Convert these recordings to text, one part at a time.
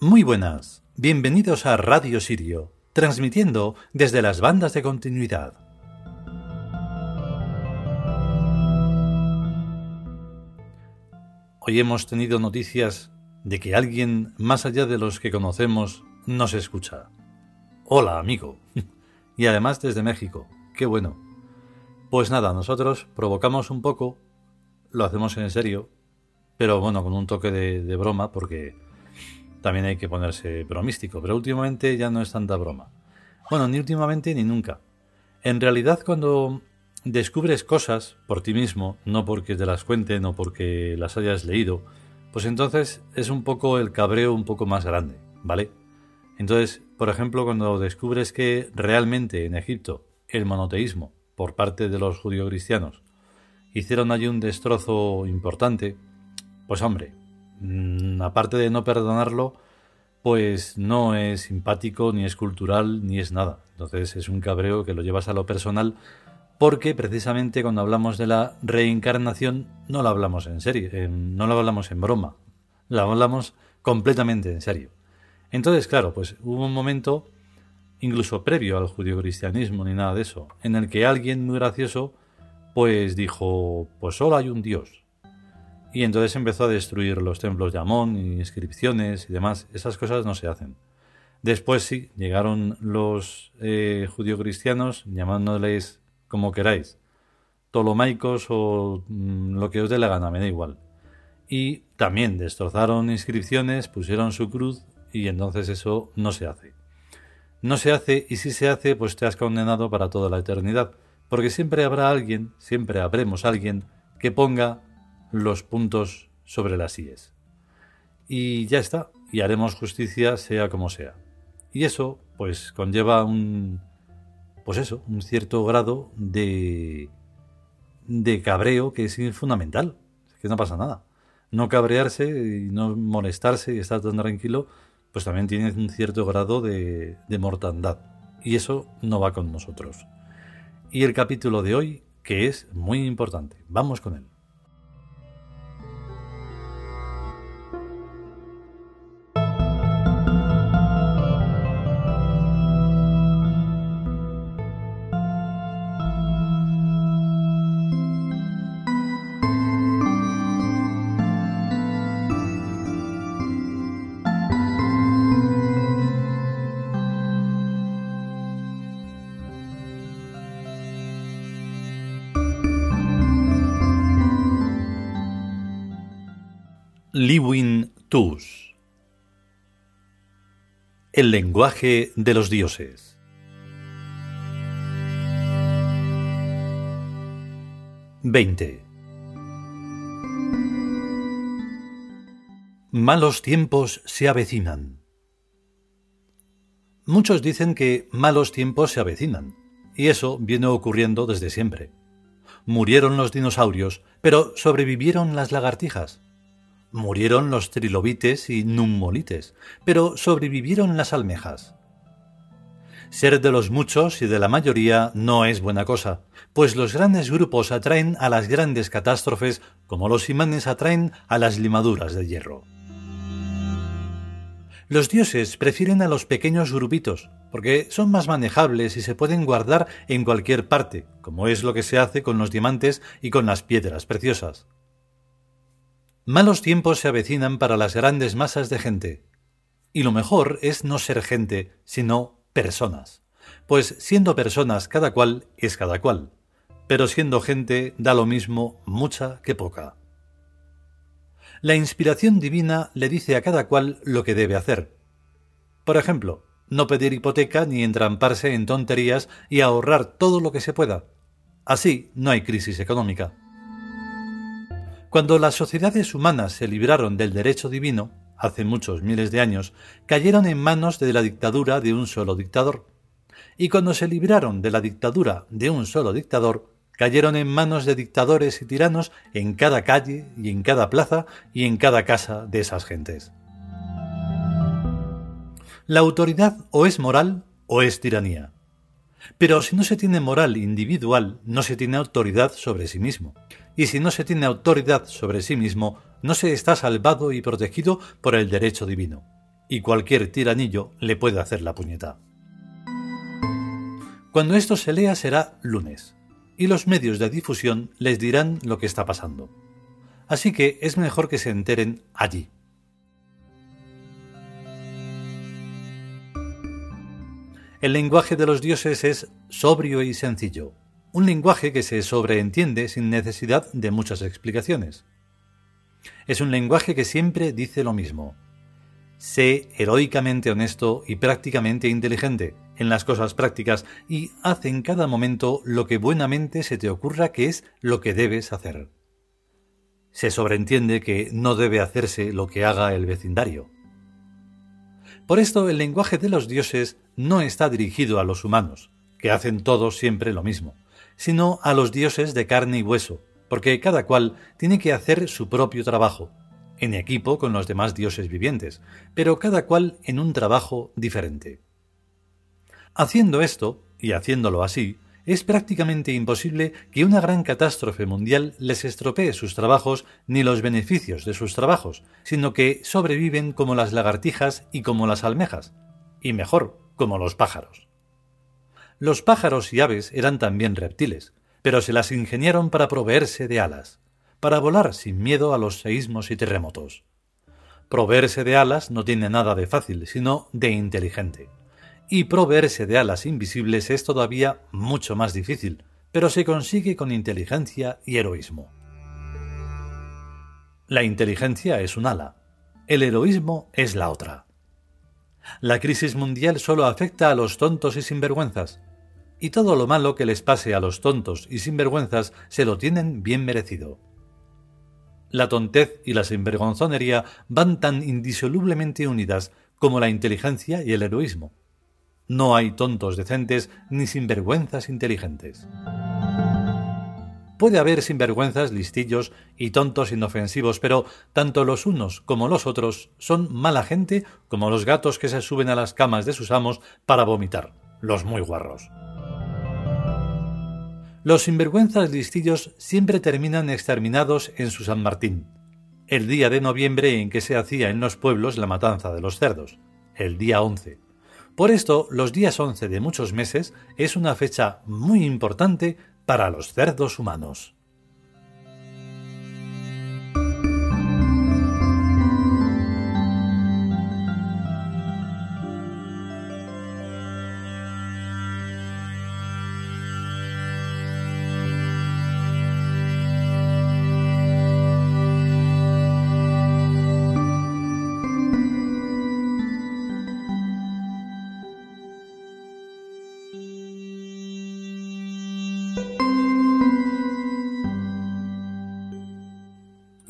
Muy buenas, bienvenidos a Radio Sirio, transmitiendo desde las bandas de continuidad. Hoy hemos tenido noticias de que alguien más allá de los que conocemos nos escucha. Hola, amigo. y además desde México. Qué bueno. Pues nada, nosotros provocamos un poco, lo hacemos en serio, pero bueno, con un toque de, broma porque también hay que ponerse bromístico, pero últimamente ya no es tanta broma. Bueno, ni últimamente ni nunca. En realidad cuando descubres cosas por ti mismo, no porque te las cuenten o porque las hayas leído, pues entonces es un poco el cabreo un poco más grande, ¿vale? Entonces, por ejemplo, cuando descubres que realmente en Egipto el monoteísmo por parte de los judío cristianos hicieron allí un destrozo importante, pues hombre, aparte de no perdonarlo, pues no es simpático, ni es cultural, ni es nada. Entonces es un cabreo que lo llevas a lo personal porque precisamente cuando hablamos de la reencarnación no lo hablamos en serio, no lo hablamos en broma, lo hablamos completamente en serio. Entonces, claro, pues hubo un momento, incluso previo al judío-cristianismo ni nada de eso, en el que alguien muy gracioso pues dijo, pues solo hay un Dios. Y entonces empezó a destruir los templos de Amón inscripciones y demás. Esas cosas no se hacen. Después sí, llegaron los eh, judío-cristianos llamándoles como queráis, tolomaicos o mm, lo que os dé la gana, me da igual. Y también destrozaron inscripciones, pusieron su cruz y entonces eso no se hace. No se hace y si se hace, pues te has condenado para toda la eternidad, porque siempre habrá alguien, siempre habremos alguien que ponga los puntos sobre las IES. Y ya está, y haremos justicia sea como sea. Y eso, pues, conlleva un, pues eso, un cierto grado de, de cabreo que es fundamental, que no pasa nada. No cabrearse y no molestarse y estar tan tranquilo, pues también tiene un cierto grado de, de mortandad. Y eso no va con nosotros. Y el capítulo de hoy, que es muy importante. Vamos con él. Liwin Tus El lenguaje de los dioses Veinte Malos tiempos se avecinan. Muchos dicen que malos tiempos se avecinan, y eso viene ocurriendo desde siempre. Murieron los dinosaurios, pero sobrevivieron las lagartijas. Murieron los trilobites y nummolites, pero sobrevivieron las almejas. Ser de los muchos y de la mayoría no es buena cosa, pues los grandes grupos atraen a las grandes catástrofes como los imanes atraen a las limaduras de hierro. Los dioses prefieren a los pequeños grupitos, porque son más manejables y se pueden guardar en cualquier parte, como es lo que se hace con los diamantes y con las piedras preciosas. Malos tiempos se avecinan para las grandes masas de gente. Y lo mejor es no ser gente, sino personas. Pues siendo personas cada cual es cada cual. Pero siendo gente da lo mismo mucha que poca. La inspiración divina le dice a cada cual lo que debe hacer. Por ejemplo, no pedir hipoteca ni entramparse en tonterías y ahorrar todo lo que se pueda. Así no hay crisis económica. Cuando las sociedades humanas se libraron del derecho divino, hace muchos miles de años, cayeron en manos de la dictadura de un solo dictador. Y cuando se libraron de la dictadura de un solo dictador, cayeron en manos de dictadores y tiranos en cada calle y en cada plaza y en cada casa de esas gentes. La autoridad o es moral o es tiranía. Pero si no se tiene moral individual, no se tiene autoridad sobre sí mismo y si no se tiene autoridad sobre sí mismo, no se está salvado y protegido por el derecho divino. y cualquier tiranillo le puede hacer la puñeta. Cuando esto se lea será lunes, y los medios de difusión les dirán lo que está pasando. Así que es mejor que se enteren allí. El lenguaje de los dioses es sobrio y sencillo, un lenguaje que se sobreentiende sin necesidad de muchas explicaciones. Es un lenguaje que siempre dice lo mismo. Sé heroicamente honesto y prácticamente inteligente en las cosas prácticas y haz en cada momento lo que buenamente se te ocurra que es lo que debes hacer. Se sobreentiende que no debe hacerse lo que haga el vecindario. Por esto el lenguaje de los dioses no está dirigido a los humanos, que hacen todos siempre lo mismo, sino a los dioses de carne y hueso, porque cada cual tiene que hacer su propio trabajo, en equipo con los demás dioses vivientes, pero cada cual en un trabajo diferente. Haciendo esto, y haciéndolo así, es prácticamente imposible que una gran catástrofe mundial les estropee sus trabajos ni los beneficios de sus trabajos, sino que sobreviven como las lagartijas y como las almejas, y mejor, como los pájaros. Los pájaros y aves eran también reptiles, pero se las ingeniaron para proveerse de alas, para volar sin miedo a los seísmos y terremotos. Proveerse de alas no tiene nada de fácil, sino de inteligente y proveerse de alas invisibles es todavía mucho más difícil, pero se consigue con inteligencia y heroísmo. La inteligencia es un ala, el heroísmo es la otra. La crisis mundial solo afecta a los tontos y sinvergüenzas, y todo lo malo que les pase a los tontos y sinvergüenzas se lo tienen bien merecido. La tontez y la sinvergonzonería van tan indisolublemente unidas como la inteligencia y el heroísmo. No hay tontos decentes ni sinvergüenzas inteligentes. Puede haber sinvergüenzas listillos y tontos inofensivos, pero tanto los unos como los otros son mala gente como los gatos que se suben a las camas de sus amos para vomitar, los muy guarros. Los sinvergüenzas listillos siempre terminan exterminados en su San Martín, el día de noviembre en que se hacía en los pueblos la matanza de los cerdos, el día 11. Por esto, los días 11 de muchos meses es una fecha muy importante para los cerdos humanos.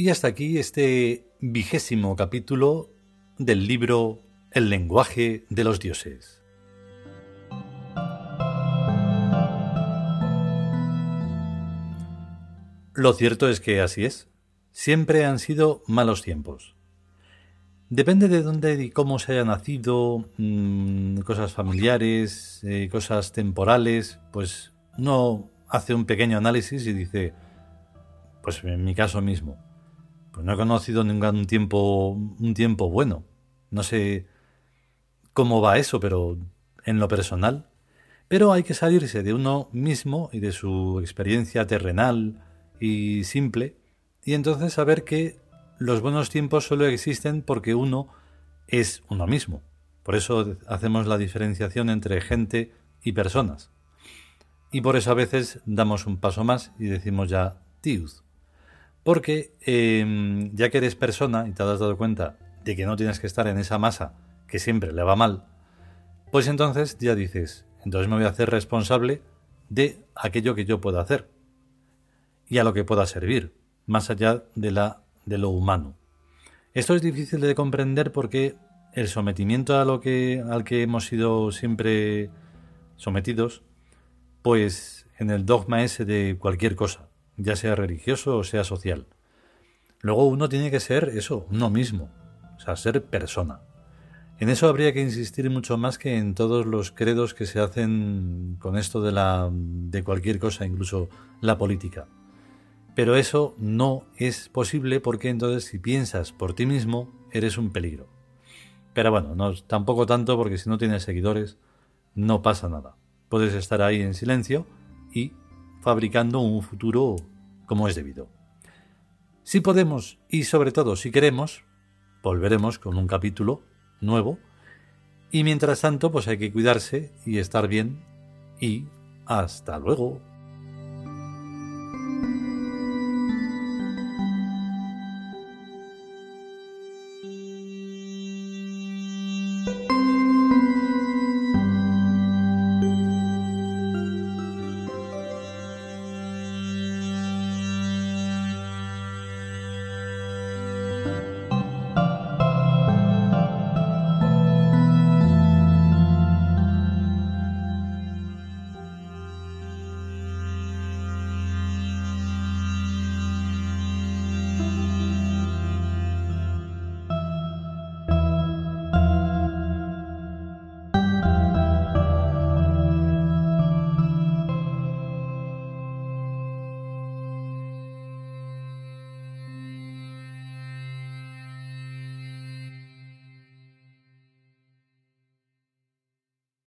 Y hasta aquí este vigésimo capítulo del libro El lenguaje de los dioses. Lo cierto es que así es. Siempre han sido malos tiempos. Depende de dónde y cómo se haya nacido, mm, cosas familiares, eh, cosas temporales, pues uno hace un pequeño análisis y dice, pues en mi caso mismo, pues no he conocido ningún tiempo, un tiempo bueno. No sé cómo va eso, pero en lo personal. Pero hay que salirse de uno mismo y de su experiencia terrenal y simple, y entonces saber que los buenos tiempos solo existen porque uno es uno mismo. Por eso hacemos la diferenciación entre gente y personas. Y por eso a veces damos un paso más y decimos ya tius. Porque em, ya que eres persona y te has dado cuenta de que no tienes que estar en esa masa que siempre le va mal, pues entonces ya dices, entonces me voy a hacer responsable de aquello que yo pueda hacer y a lo que pueda servir, más allá de, la, de lo humano. Esto es difícil de comprender porque el sometimiento a lo que, al que hemos sido siempre sometidos, pues en el dogma ese de cualquier cosa, ya sea religioso o sea social. Luego uno tiene que ser eso, uno mismo, o sea, ser persona. En eso habría que insistir mucho más que en todos los credos que se hacen con esto de la de cualquier cosa, incluso la política. Pero eso no es posible porque entonces si piensas por ti mismo eres un peligro. Pero bueno, no, tampoco tanto porque si no tienes seguidores no pasa nada. Puedes estar ahí en silencio y fabricando un futuro como es debido. Si podemos y sobre todo si queremos, volveremos con un capítulo nuevo y mientras tanto pues hay que cuidarse y estar bien y hasta luego.